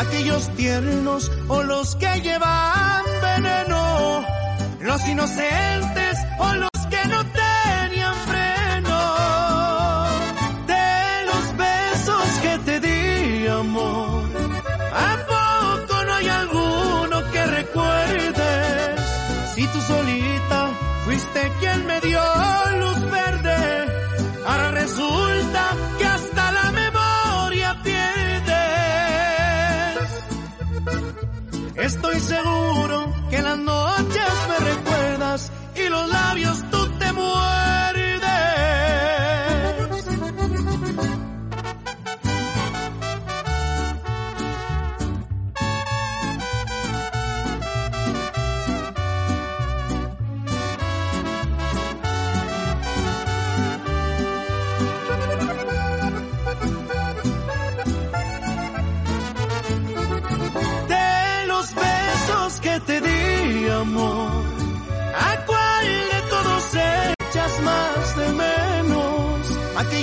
Aquellos tiernos o los que llevan veneno, los inocentes o los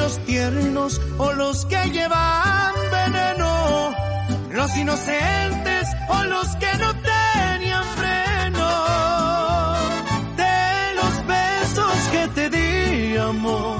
Aquellos tiernos o los que llevan veneno, los inocentes o los que no tenían freno. De los besos que te di, amor.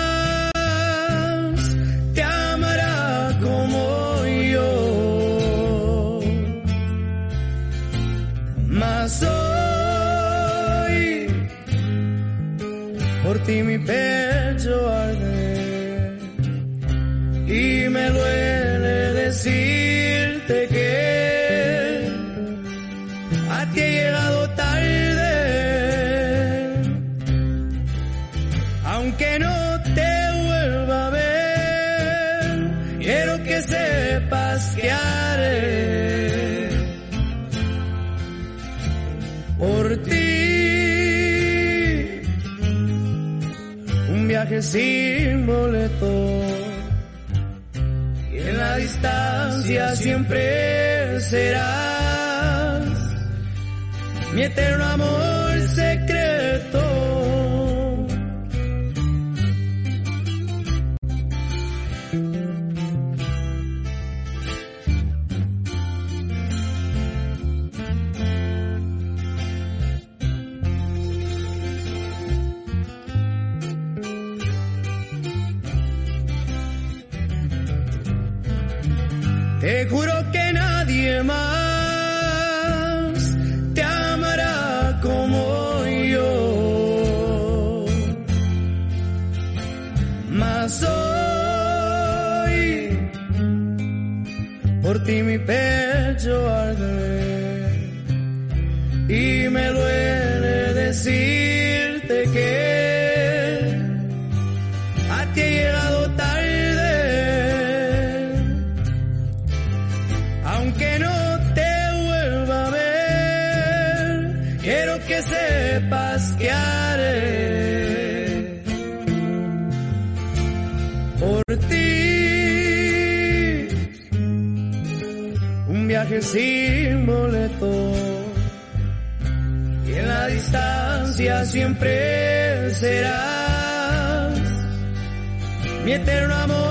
por ti mi pecho Y en la distancia siempre serás mi eterno amor secreto. Viaje sin boleto distancia siempre serás mi eterno amor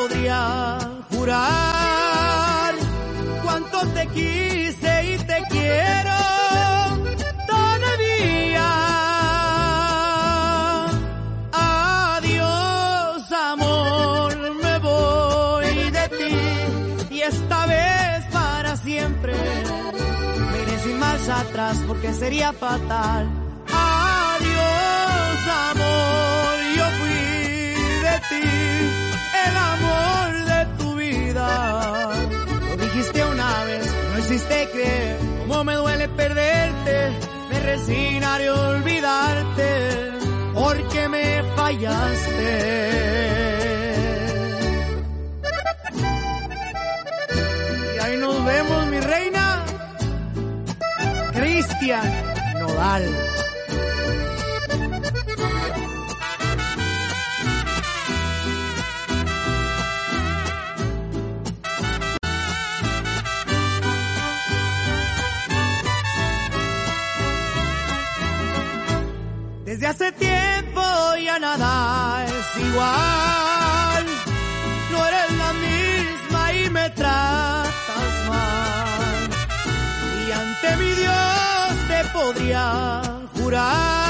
Podría jurar cuánto te quise y te quiero todavía. Adiós, amor, me voy de ti y esta vez para siempre. Me iré sin más atrás porque sería fatal amor, yo fui de ti, el amor dijiste una vez, no hiciste creer, cómo me duele perderte, me resignaré a olvidarte, porque me fallaste. Y ahí nos vemos, mi reina, Cristian Nodal. No eres la misma y me tratas mal. Y ante mi Dios te podría jurar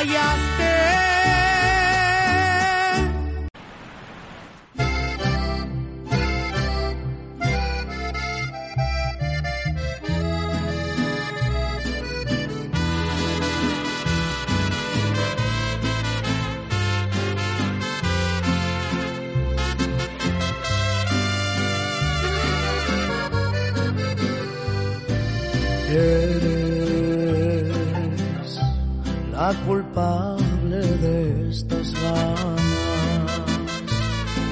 Fallaste. Culpable de estas ganas,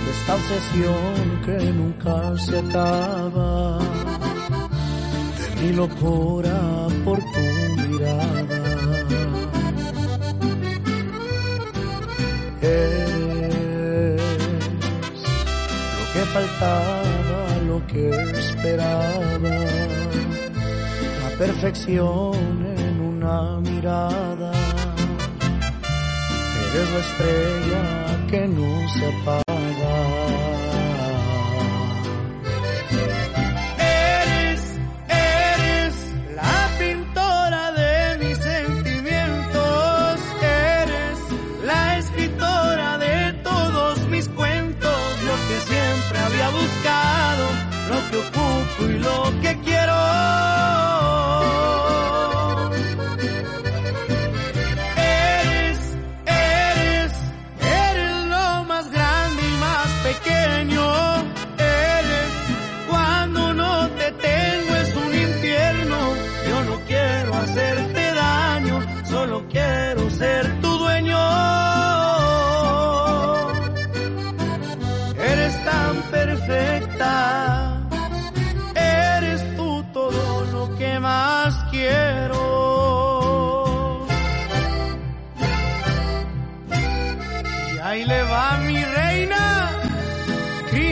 de esta obsesión que nunca se acaba, de mi locura por tu mirada. Es lo que faltaba, lo que esperaba, la perfección en una mirada Eres la estrella que no se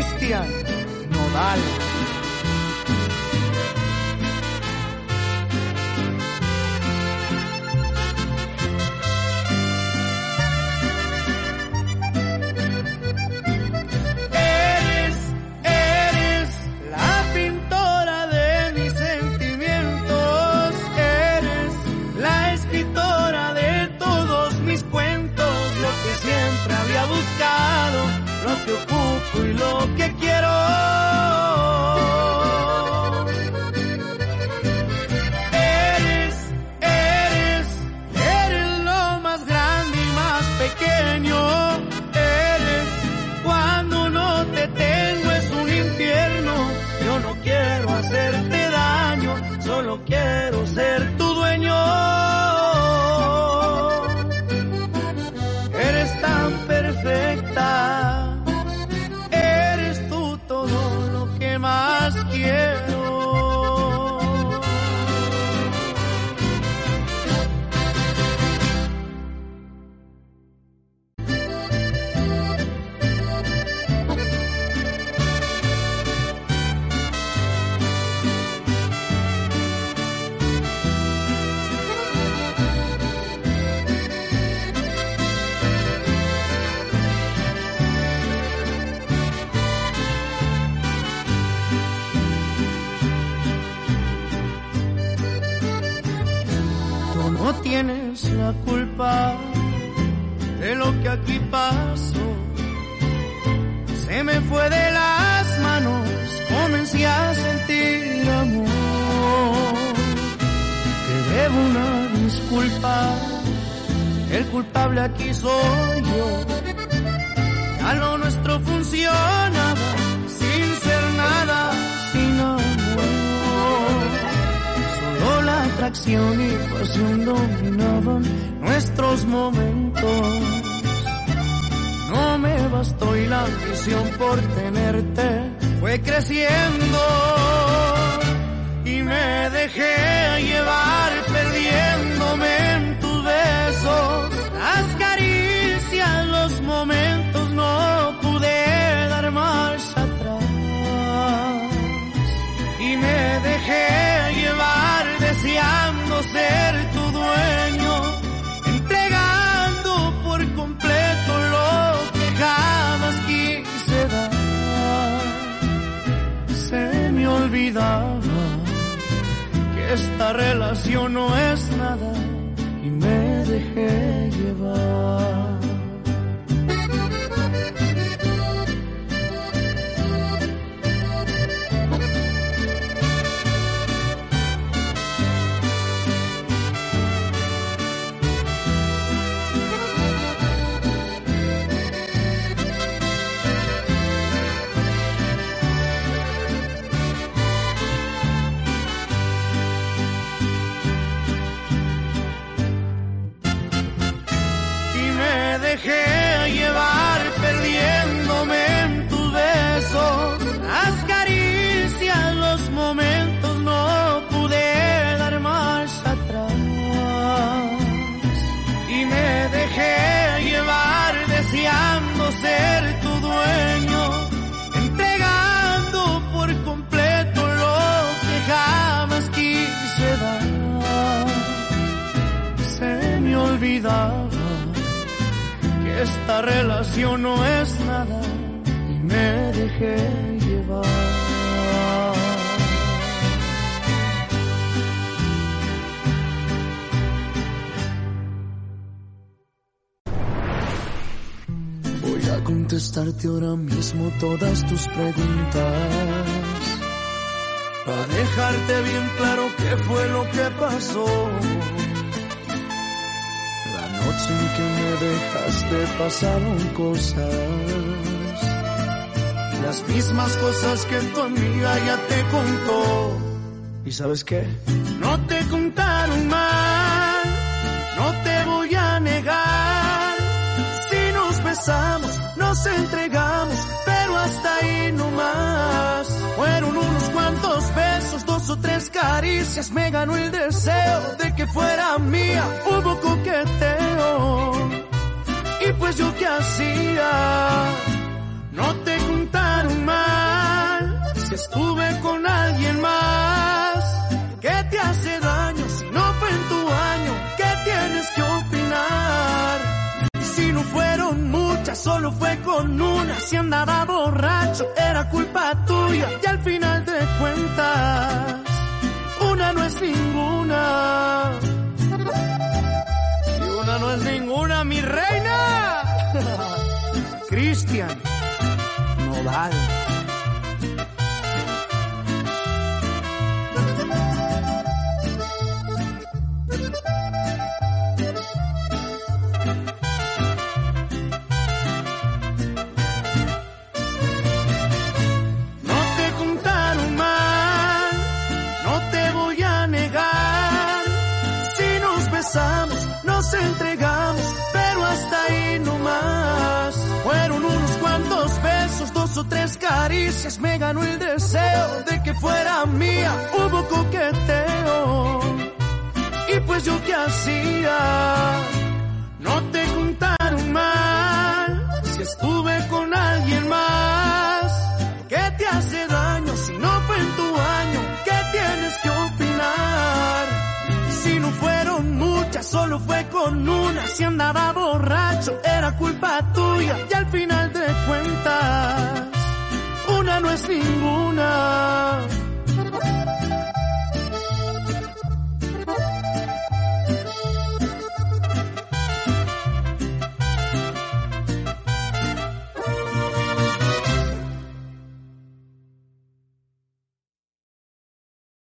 Cristian Nodal. lo que quiero. fue de las manos, comencé a sentir amor. Te debo una disculpa, el culpable aquí soy yo. Ya lo nuestro funcionaba sin ser nada, sin amor. Solo la atracción y pasión dominaban nuestros momentos no me bastó y la ambición por tenerte fue creciendo y me dejé llevar. que esta relación no es nada y me dejé llevar. dejé llevar. esta relación no es nada y me dejé llevar. Voy a contestarte ahora mismo todas tus preguntas. Para dejarte bien claro qué fue lo que pasó noche en que me dejaste pasaron cosas. Las mismas cosas que tu amiga ya te contó. ¿Y sabes qué? No te contaron mal, no te voy a negar. Si nos besamos, nos entregamos, pero hasta ahí no más. Fueron unos cuantos besos, dos o tres caricias, me ganó el deseo de que fuera mía. Hubo coquete y pues yo qué hacía, no te contaron mal. Si estuve con alguien más, ¿qué te hace daño si no fue en tu año? ¿Qué tienes que opinar? Si no fueron muchas, solo fue con una. Si andaba borracho, era culpa tuya. Y al final de cuentas, una no es ninguna. No es ninguna, mi reina. Cristian Nodal. Tres caricias, me ganó el deseo de que fuera mía. Hubo coqueteo, y pues yo qué hacía. No te contaron mal, si estuve con alguien más. ¿Qué te hace daño si no fue en tu año? ¿Qué tienes que opinar? Si no fueron muchas, solo fue con una. Si andaba borracho, era culpa tuya. Y al final de cuentas, no es ninguna.